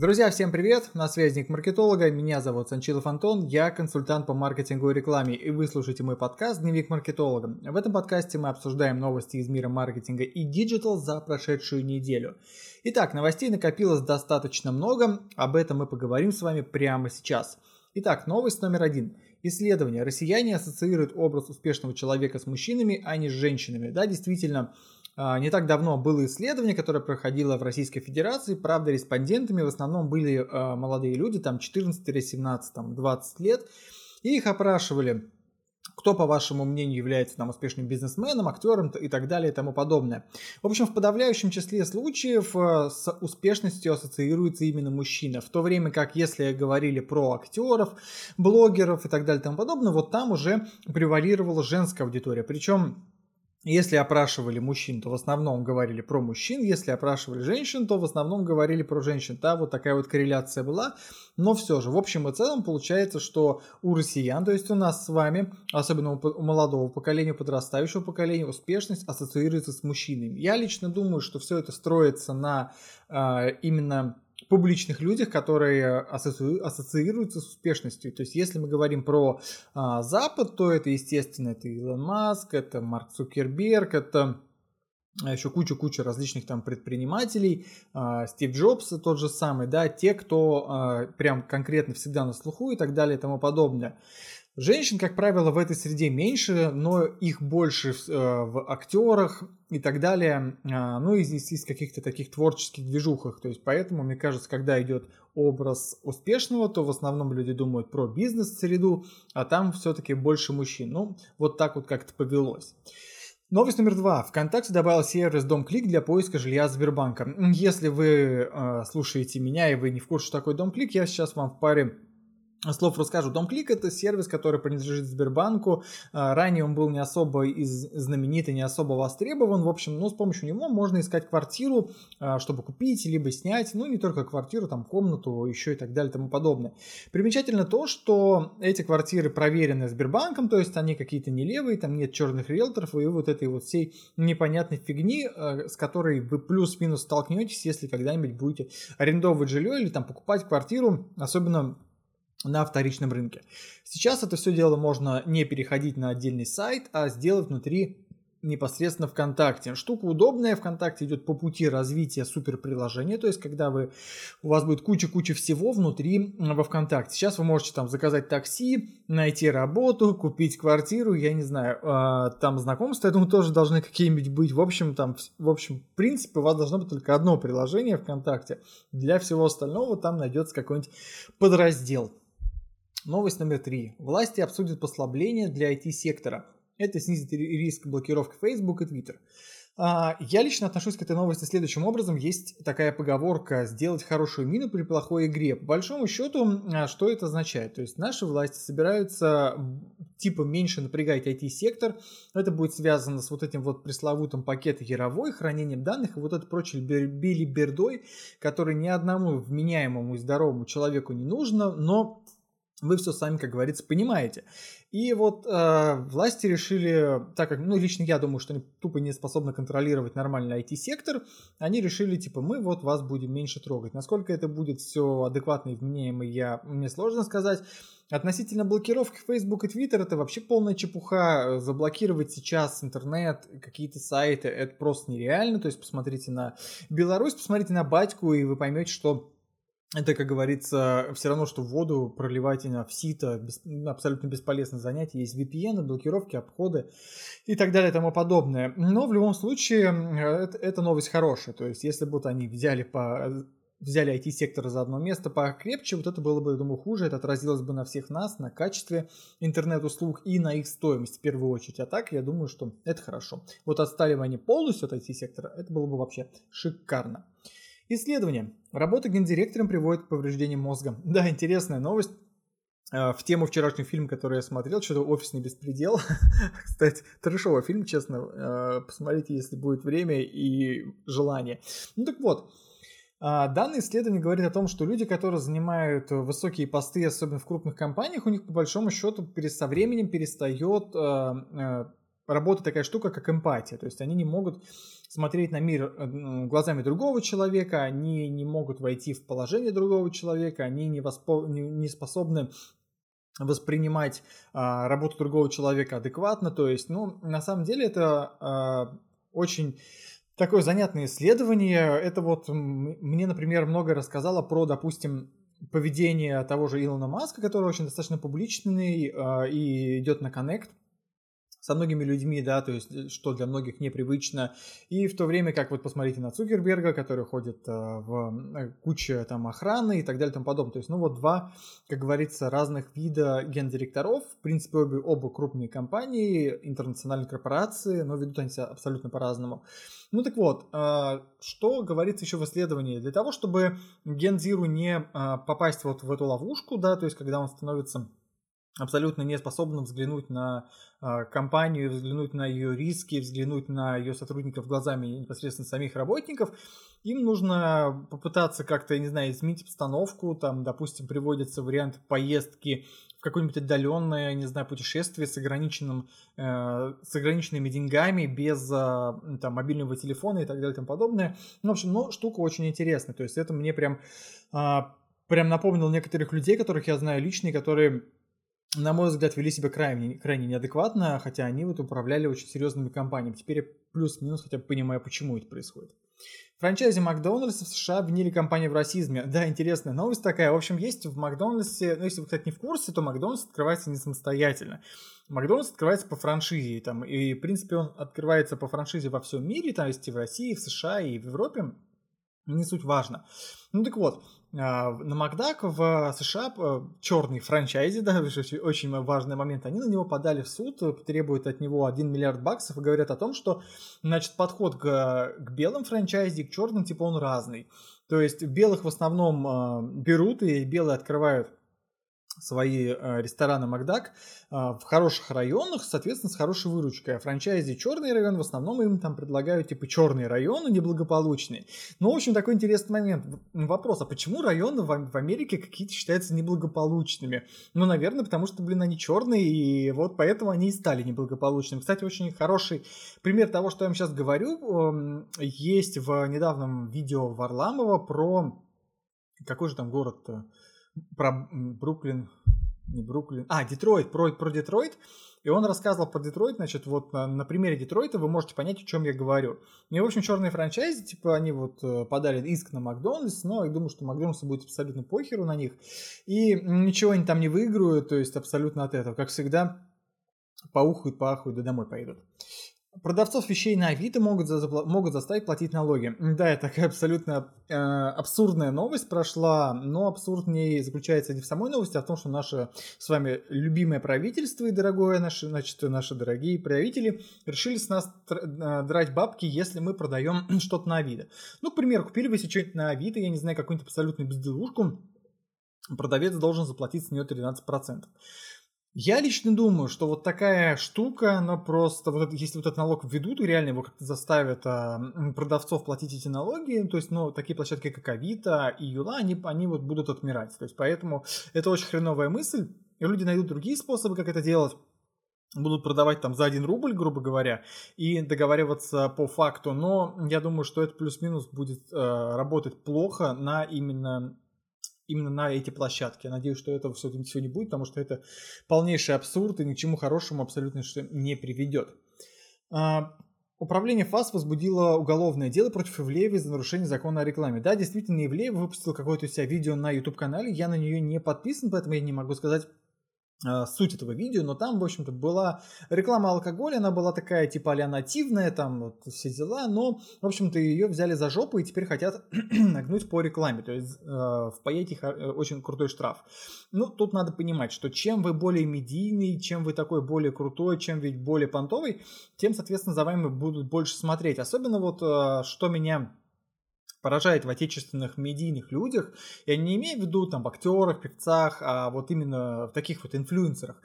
Друзья, всем привет! На связи Дневник Маркетолога, меня зовут Санчилов Антон, я консультант по маркетингу и рекламе, и вы слушаете мой подкаст «Дневник маркетолога». В этом подкасте мы обсуждаем новости из мира маркетинга и digital за прошедшую неделю. Итак, новостей накопилось достаточно много, об этом мы поговорим с вами прямо сейчас. Итак, новость номер один. Исследование. Россияне ассоциируют образ успешного человека с мужчинами, а не с женщинами. Да, действительно, не так давно было исследование, которое проходило в Российской Федерации. Правда, респондентами в основном были а, молодые люди, там 14-17, 20 лет. И их опрашивали, кто, по вашему мнению, является там успешным бизнесменом, актером и так далее и тому подобное. В общем, в подавляющем числе случаев а, с успешностью ассоциируется именно мужчина, в то время как если говорили про актеров, блогеров и так далее и тому подобное, вот там уже превалировала женская аудитория. Причем если опрашивали мужчин, то в основном говорили про мужчин, если опрашивали женщин, то в основном говорили про женщин. Да, вот такая вот корреляция была. Но все же, в общем и целом, получается, что у россиян, то есть у нас с вами, особенно у молодого поколения, подрастающего поколения, успешность ассоциируется с мужчинами. Я лично думаю, что все это строится на э, именно публичных людях, которые ассоци... ассоциируются с успешностью. То есть, если мы говорим про а, Запад, то это, естественно, это Илон Маск, это Марк Цукерберг, это еще куча-куча различных там предпринимателей, а, Стив Джобс тот же самый, да, те, кто а, прям конкретно всегда на слуху и так далее и тому подобное. Женщин, как правило, в этой среде меньше, но их больше в, э, в актерах и так далее, а, ну и здесь из каких-то таких творческих движухах. То есть поэтому, мне кажется, когда идет образ успешного, то в основном люди думают про бизнес-среду, а там все-таки больше мужчин. Ну, вот так вот как-то повелось. Новость номер два. ВКонтакте добавил сервис Дом-клик для поиска жилья Сбербанка. Если вы э, слушаете меня и вы не в курсе, что такое Дом-клик, я сейчас вам в паре слов расскажу. Домклик это сервис, который принадлежит Сбербанку. А, ранее он был не особо из, знаменитый, не особо востребован. В общем, ну, с помощью него можно искать квартиру, а, чтобы купить, либо снять, ну, не только квартиру, там, комнату, еще и так далее и тому подобное. Примечательно то, что эти квартиры проверены Сбербанком, то есть они какие-то не левые, там нет черных риэлторов и вот этой вот всей непонятной фигни, а, с которой вы плюс-минус столкнетесь, если когда-нибудь будете арендовывать жилье или там покупать квартиру, особенно на вторичном рынке. Сейчас это все дело можно не переходить на отдельный сайт, а сделать внутри непосредственно ВКонтакте. Штука удобная, ВКонтакте идет по пути развития суперприложения, то есть когда вы, у вас будет куча-куча всего внутри во ВКонтакте. Сейчас вы можете там заказать такси, найти работу, купить квартиру, я не знаю, э, там знакомства, я думаю, тоже должны какие-нибудь быть. В общем, там, в общем, в принципе, у вас должно быть только одно приложение ВКонтакте. Для всего остального там найдется какой-нибудь подраздел. Новость номер три. Власти обсудят послабления для IT-сектора. Это снизит риск блокировки Facebook и Twitter. А, я лично отношусь к этой новости следующим образом. Есть такая поговорка «сделать хорошую мину при плохой игре». По большому счету, а, что это означает? То есть наши власти собираются типа меньше напрягать IT-сектор. Это будет связано с вот этим вот пресловутым пакетом яровой, хранением данных и вот это прочее билибердой, который ни одному вменяемому и здоровому человеку не нужно, но вы все сами, как говорится, понимаете. И вот э, власти решили, так как, ну, лично я думаю, что они тупо не способны контролировать нормальный IT-сектор, они решили, типа, мы вот вас будем меньше трогать. Насколько это будет все адекватно и вменяемо, я, мне сложно сказать. Относительно блокировки Facebook и Twitter, это вообще полная чепуха. Заблокировать сейчас интернет, какие-то сайты, это просто нереально. То есть посмотрите на Беларусь, посмотрите на батьку, и вы поймете, что это, как говорится, все равно, что воду проливать на в сито, абсолютно бесполезное занятие. Есть VPN, блокировки, обходы и так далее и тому подобное. Но в любом случае, это, это новость хорошая. То есть, если бы вот они взяли по взяли IT-сектор за одно место покрепче, вот это было бы, я думаю, хуже, это отразилось бы на всех нас, на качестве интернет-услуг и на их стоимость в первую очередь. А так, я думаю, что это хорошо. Вот отстали бы они полностью от IT-сектора, это было бы вообще шикарно. Исследование. Работа гендиректором приводит к повреждениям мозга. Да, интересная новость. Э, в тему вчерашнего фильма, который я смотрел, что-то «Офисный беспредел». Кстати, трешовый фильм, честно. Э, посмотрите, если будет время и желание. Ну так вот, э, Данное исследование говорит о том, что люди, которые занимают высокие посты, особенно в крупных компаниях, у них по большому счету со временем перестает работает такая штука, как эмпатия. То есть они не могут смотреть на мир э, глазами другого человека, они не могут войти в положение другого человека, они не, воспо... не способны воспринимать а, работу другого человека адекватно. То есть, ну, на самом деле это а, очень такое занятное исследование. Это вот мне, например, многое рассказало про, допустим, поведение того же Илона Маска, который очень достаточно публичный э, и идет на коннект со многими людьми, да, то есть э, что для многих непривычно. И в то время как вот посмотрите на Цукерберга, который ходит э, в э, куче там охраны и так далее и тому подобное. То есть, ну вот два, как говорится, разных вида гендиректоров, в принципе, обе, оба крупные компании, интернациональные корпорации, но ведут они себя абсолютно по-разному. Ну так вот, что говорится еще в исследовании? Для того, чтобы Гензиру не попасть вот в эту ловушку, да, то есть когда он становится абсолютно не способным взглянуть на э, компанию, взглянуть на ее риски, взглянуть на ее сотрудников глазами непосредственно самих работников, им нужно попытаться как-то, не знаю, изменить обстановку, там, допустим, приводится вариант поездки в какое-нибудь отдаленное, не знаю, путешествие с, ограниченным, э, с ограниченными деньгами, без э, там, мобильного телефона и так далее и тому подобное. Ну, в общем, ну, штука очень интересная. То есть это мне прям, э, прям напомнил некоторых людей, которых я знаю лично, которые на мой взгляд, вели себя крайне, крайне неадекватно, хотя они вот управляли очень серьезными компаниями. Теперь плюс-минус хотя бы понимаю, почему это происходит. Франчайзи Макдональдс в США обвинили компанию в расизме. Да, интересная новость такая. В общем, есть в Макдональдсе, ну, если вы, кстати, не в курсе, то Макдональдс открывается не самостоятельно. Макдональдс открывается по франшизе, там, и, в принципе, он открывается по франшизе во всем мире, там есть и в России, и в США, и в Европе. Не суть важно. Ну так вот, на Макдак в США э, черный франчайзи, да, очень важный момент, они на него подали в суд, требуют от него 1 миллиард баксов и говорят о том, что, значит, подход к, к белым франчайзи, к черным, типа, он разный. То есть белых в основном а, берут и белые открывают свои э, рестораны Макдак э, в хороших районах, соответственно, с хорошей выручкой. А франчайзи черный район, в основном им там предлагают типа черные районы неблагополучные. Ну, в общем, такой интересный момент. Вопрос, а почему районы в Америке какие-то считаются неблагополучными? Ну, наверное, потому что, блин, они черные, и вот поэтому они и стали неблагополучными. Кстати, очень хороший пример того, что я вам сейчас говорю, эм, есть в недавнем видео Варламова про... Какой же там город-то? Про Бруклин, не Бруклин, а, Детройт, про, про Детройт, и он рассказывал про Детройт, значит, вот на, на примере Детройта вы можете понять, о чем я говорю. И, в общем, черные франчайзи, типа, они вот э, подали иск на Макдональдс, но я думаю, что Макдональдсу будет абсолютно похеру на них, и ничего они там не выиграют, то есть абсолютно от этого. Как всегда, поухают, поахают, да домой поедут. Продавцов вещей на Авито могут, за, могут заставить платить налоги. Да, это такая абсолютно э, абсурдная новость прошла, но абсурд в ней заключается не в самой новости, а в том, что наше с вами любимое правительство и дорогое наши, значит, наши дорогие правители решили с нас э, драть бабки, если мы продаем что-то на Авито. Ну, к примеру, купили вы себе что-нибудь на Авито, я не знаю, какую-нибудь абсолютную безделушку, продавец должен заплатить с нее 13%. Я лично думаю, что вот такая штука, она просто, вот если вот этот налог введут, и реально его как-то заставят а, продавцов платить эти налоги, то есть, ну, такие площадки, как Авито и Юла, они, они вот будут отмирать. То есть, поэтому это очень хреновая мысль, и люди найдут другие способы, как это делать будут продавать там за 1 рубль, грубо говоря, и договариваться по факту, но я думаю, что это плюс-минус будет э, работать плохо на именно именно на эти площадки. Я надеюсь, что этого все, все не будет, потому что это полнейший абсурд и ни к чему хорошему абсолютно что не приведет. А, управление ФАС возбудило уголовное дело против Ивлеева за нарушение закона о рекламе. Да, действительно, Ивлеев выпустил какое-то у себя видео на YouTube-канале, я на нее не подписан, поэтому я не могу сказать суть этого видео, но там, в общем-то, была реклама алкоголя, она была такая, типа, а нативная, там вот все дела, но, в общем-то, ее взяли за жопу и теперь хотят нагнуть по рекламе, то есть э, впаять их очень крутой штраф. Ну, тут надо понимать, что чем вы более медийный, чем вы такой более крутой, чем ведь более понтовый, тем, соответственно, за вами будут больше смотреть. Особенно вот, э, что меня поражает в отечественных медийных людях, я не имею в виду там в актерах, певцах, а вот именно в таких вот инфлюенсерах.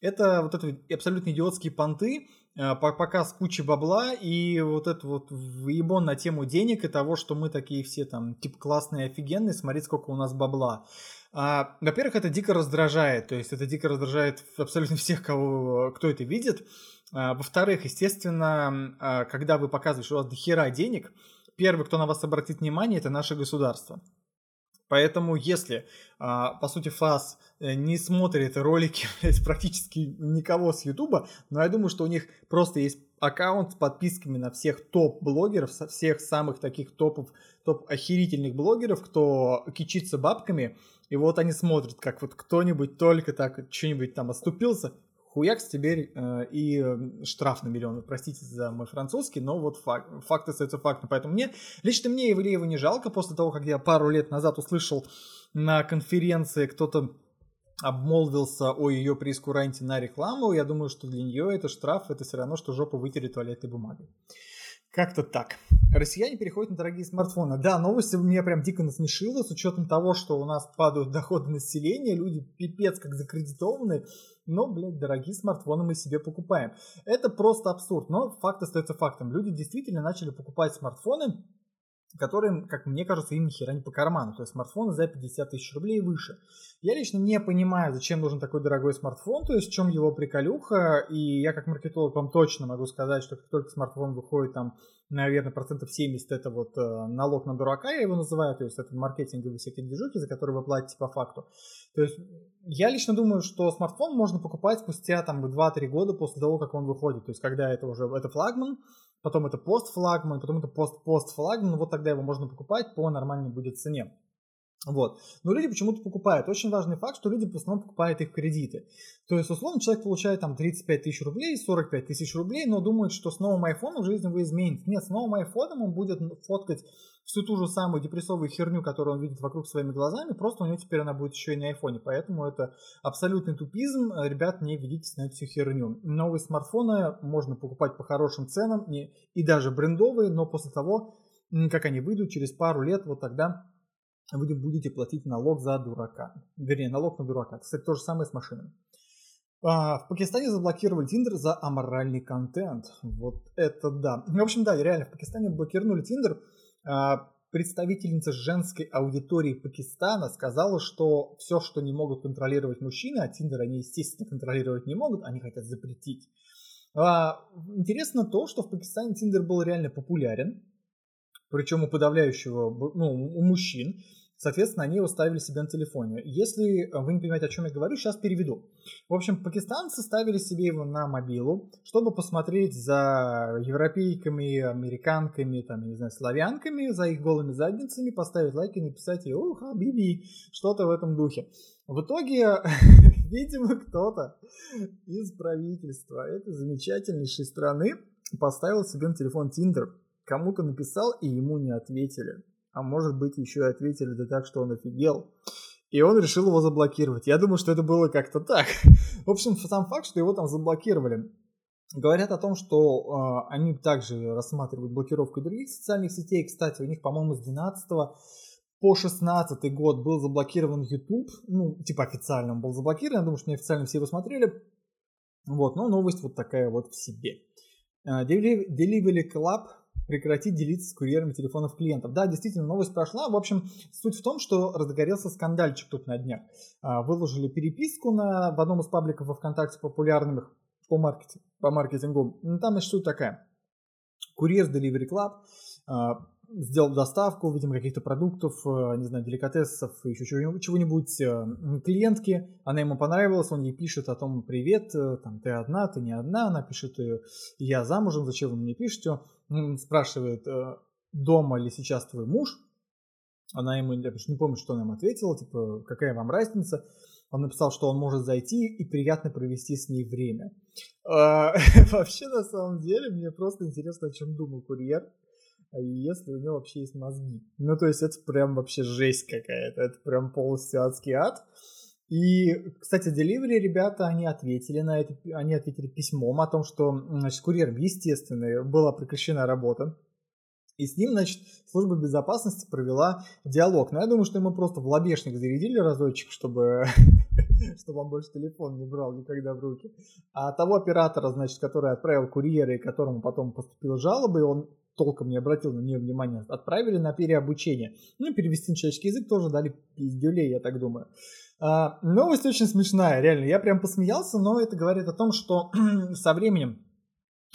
Это вот это абсолютно идиотские понты, э, показ кучи бабла и вот это вот выебон на тему денег и того, что мы такие все там типа классные, офигенные, смотрите, сколько у нас бабла. А, во-первых, это дико раздражает, то есть это дико раздражает абсолютно всех, кого, кто это видит. А, во-вторых, естественно, а, когда вы показываете, что у вас дохера денег, первый, кто на вас обратит внимание, это наше государство. Поэтому если, а, по сути, ФАС э, не смотрит ролики практически никого с Ютуба, но я думаю, что у них просто есть аккаунт с подписками на всех топ-блогеров, всех самых таких топов, топ-охерительных блогеров, кто кичится бабками, и вот они смотрят, как вот кто-нибудь только так что-нибудь там оступился, хуякс теперь э, и э, штраф на миллион. Простите за мой французский, но вот факт, факт остается фактом. Поэтому мне, лично мне Ивлеева не жалко после того, как я пару лет назад услышал на конференции кто-то обмолвился о ее прескуранте на рекламу, я думаю, что для нее это штраф, это все равно, что жопу вытереть туалетной бумагой. Как-то так. Россияне переходят на дорогие смартфоны. Да, новость меня прям дико насмешила, с учетом того, что у нас падают доходы населения, люди пипец как закредитованы, но, блядь, дорогие смартфоны мы себе покупаем. Это просто абсурд, но факт остается фактом. Люди действительно начали покупать смартфоны, которые, как мне кажется, им ни хера не по карману. То есть смартфоны за 50 тысяч рублей и выше. Я лично не понимаю, зачем нужен такой дорогой смартфон, то есть в чем его приколюха. И я как маркетолог вам точно могу сказать, что как только смартфон выходит там, наверное, процентов 70 это вот э, налог на дурака, я его называю, то есть это маркетинговые всякие движухи, за которые вы платите по факту. То есть я лично думаю, что смартфон можно покупать спустя там 2-3 года после того, как он выходит. То есть когда это уже это флагман, потом это постфлагман, потом это пост-постфлагман, вот тогда его можно покупать по нормальной будет цене. Вот. Но люди почему-то покупают. Очень важный факт, что люди в основном покупают их кредиты. То есть, условно, человек получает там 35 тысяч рублей, 45 тысяч рублей, но думает, что с новым айфоном жизнь его изменит. Нет, с новым айфоном он будет фоткать всю ту же самую депрессовую херню, которую он видит вокруг своими глазами, просто у него теперь она будет еще и на айфоне. Поэтому это абсолютный тупизм. Ребят, не ведитесь на эту всю херню. Новые смартфоны можно покупать по хорошим ценам и даже брендовые, но после того, как они выйдут через пару лет, вот тогда вы будете платить налог за дурака. Вернее, налог на дурака. Кстати, то же самое с машинами. А, в Пакистане заблокировали Тиндер за аморальный контент. Вот это да. В общем, да, реально, в Пакистане блокировали Тиндер а, представительница женской аудитории Пакистана сказала, что все, что не могут контролировать мужчины, а Тиндер они, естественно, контролировать не могут, они хотят запретить. А, интересно то, что в Пакистане Тиндер был реально популярен, причем у подавляющего, ну, у мужчин. Соответственно, они его ставили себе на телефоне. Если вы не понимаете, о чем я говорю, сейчас переведу. В общем, пакистанцы ставили себе его на мобилу, чтобы посмотреть за европейками, американками, там, не знаю, славянками, за их голыми задницами, поставить лайки, написать «О, хабиби», что-то в этом духе. В итоге, видимо, кто-то из правительства этой замечательнейшей страны поставил себе на телефон Tinder, кому-то написал, и ему не ответили а может быть еще и ответили да так, что он офигел. И он решил его заблокировать. Я думаю, что это было как-то так. В общем, сам факт, что его там заблокировали, говорят о том, что э, они также рассматривают блокировку других социальных сетей. Кстати, у них, по-моему, с 12 по 16 год был заблокирован YouTube. Ну, типа официально он был заблокирован. Я думаю, что неофициально все его смотрели. Вот, но новость вот такая вот в себе. Uh, Delivery Club прекратить делиться с курьерами телефонов клиентов. Да, действительно, новость прошла. В общем, суть в том, что разгорелся скандальчик тут на днях. А, выложили переписку на, в одном из пабликов во ВКонтакте популярных по, маркетингу, по маркетингу. Ну, там значит, суть такая. Курьер Delivery Club а, сделал доставку, видимо, каких-то продуктов, э, не знаю, деликатесов, еще чего-нибудь э, клиентке, она ему понравилась, он ей пишет о том, привет, э, там, ты одна, ты не одна, она пишет, я замужем, зачем вы мне пишете, спрашивает, дома ли сейчас твой муж, она ему, я не помню, что она ему ответила, типа, какая вам разница, он написал, что он может зайти и приятно провести с ней время. Вообще, на самом деле, мне просто интересно, о чем думал курьер. А если у него вообще есть мозги. Ну, то есть это прям вообще жесть какая-то, это прям полностью адский ад. И, кстати, Delivery ребята, они ответили на это, они ответили письмом о том, что, значит, курьером, естественно, была прекращена работа. И с ним, значит, служба безопасности провела диалог. Но я думаю, что ему просто в лобешник зарядили разочек, чтобы, чтобы он больше телефон не брал никогда в руки. А того оператора, значит, который отправил курьера и которому потом поступила жалоба, и он толком не обратил на нее внимания, отправили на переобучение. Ну, перевести на человеческий язык тоже дали пиздюлей, я так думаю. А, новость очень смешная, реально. Я прям посмеялся, но это говорит о том, что со временем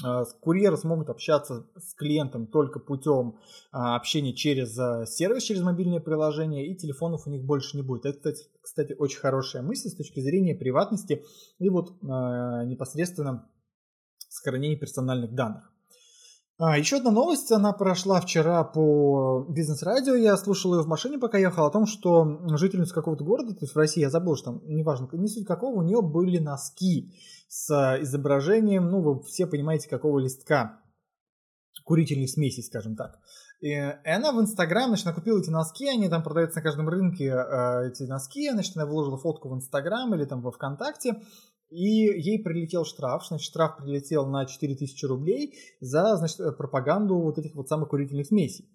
а, курьеры смогут общаться с клиентом только путем а, общения через а, сервис, через мобильное приложение, и телефонов у них больше не будет. Это, кстати, очень хорошая мысль с точки зрения приватности и вот непосредственно сохранения персональных данных. А, еще одна новость, она прошла вчера по бизнес-радио, я слушал ее в машине, пока ехал, о том, что жительница какого-то города, то есть в России, я забыл, что там, неважно, не суть какого, у нее были носки с изображением, ну, вы все понимаете, какого листка, курительных смесей, скажем так. И, и она в Инстаграм, значит, она купила эти носки, они там продаются на каждом рынке, э, эти носки, значит, она выложила фотку в Инстаграм или там во Вконтакте, и ей прилетел штраф, значит, штраф прилетел на 4000 рублей за, значит, пропаганду вот этих вот самых курительных смесей.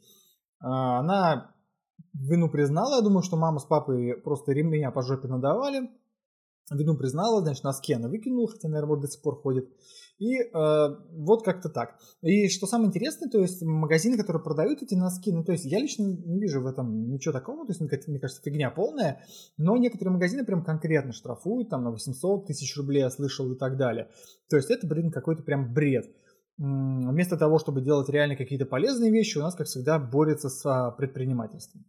А, она вину признала, я думаю, что мама с папой просто ремня по жопе надавали, вину признала, значит, носки она выкинула, хотя, наверное, вот до сих пор ходит. И э, вот как-то так. И что самое интересное, то есть магазины, которые продают эти носки, ну то есть я лично не вижу в этом ничего такого, то есть мне кажется, фигня полная, но некоторые магазины прям конкретно штрафуют, там на 800 тысяч рублей я слышал и так далее. То есть это, блин, какой-то прям бред. Вместо того, чтобы делать реально какие-то полезные вещи, у нас, как всегда, борется с а, предпринимательством.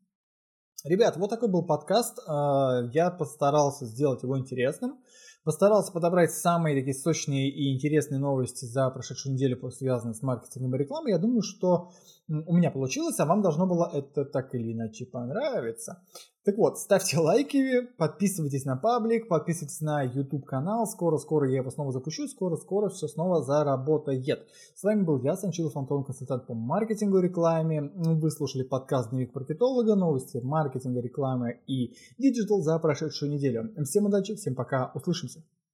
Ребят, вот такой был подкаст. А, я постарался сделать его интересным. Постарался подобрать самые такие сочные и интересные новости за прошедшую неделю, связанные с маркетингом и рекламой. Я думаю, что у меня получилось, а вам должно было это так или иначе понравиться. Так вот, ставьте лайки, подписывайтесь на паблик, подписывайтесь на YouTube канал. Скоро-скоро я его снова запущу, скоро-скоро все снова заработает. С вами был я, Санчилов Антон, консультант по маркетингу и рекламе. Вы слушали подкаст Дневник маркетолога, новости маркетинга, рекламы и digital за прошедшую неделю. Всем удачи, всем пока, услышимся. coisa.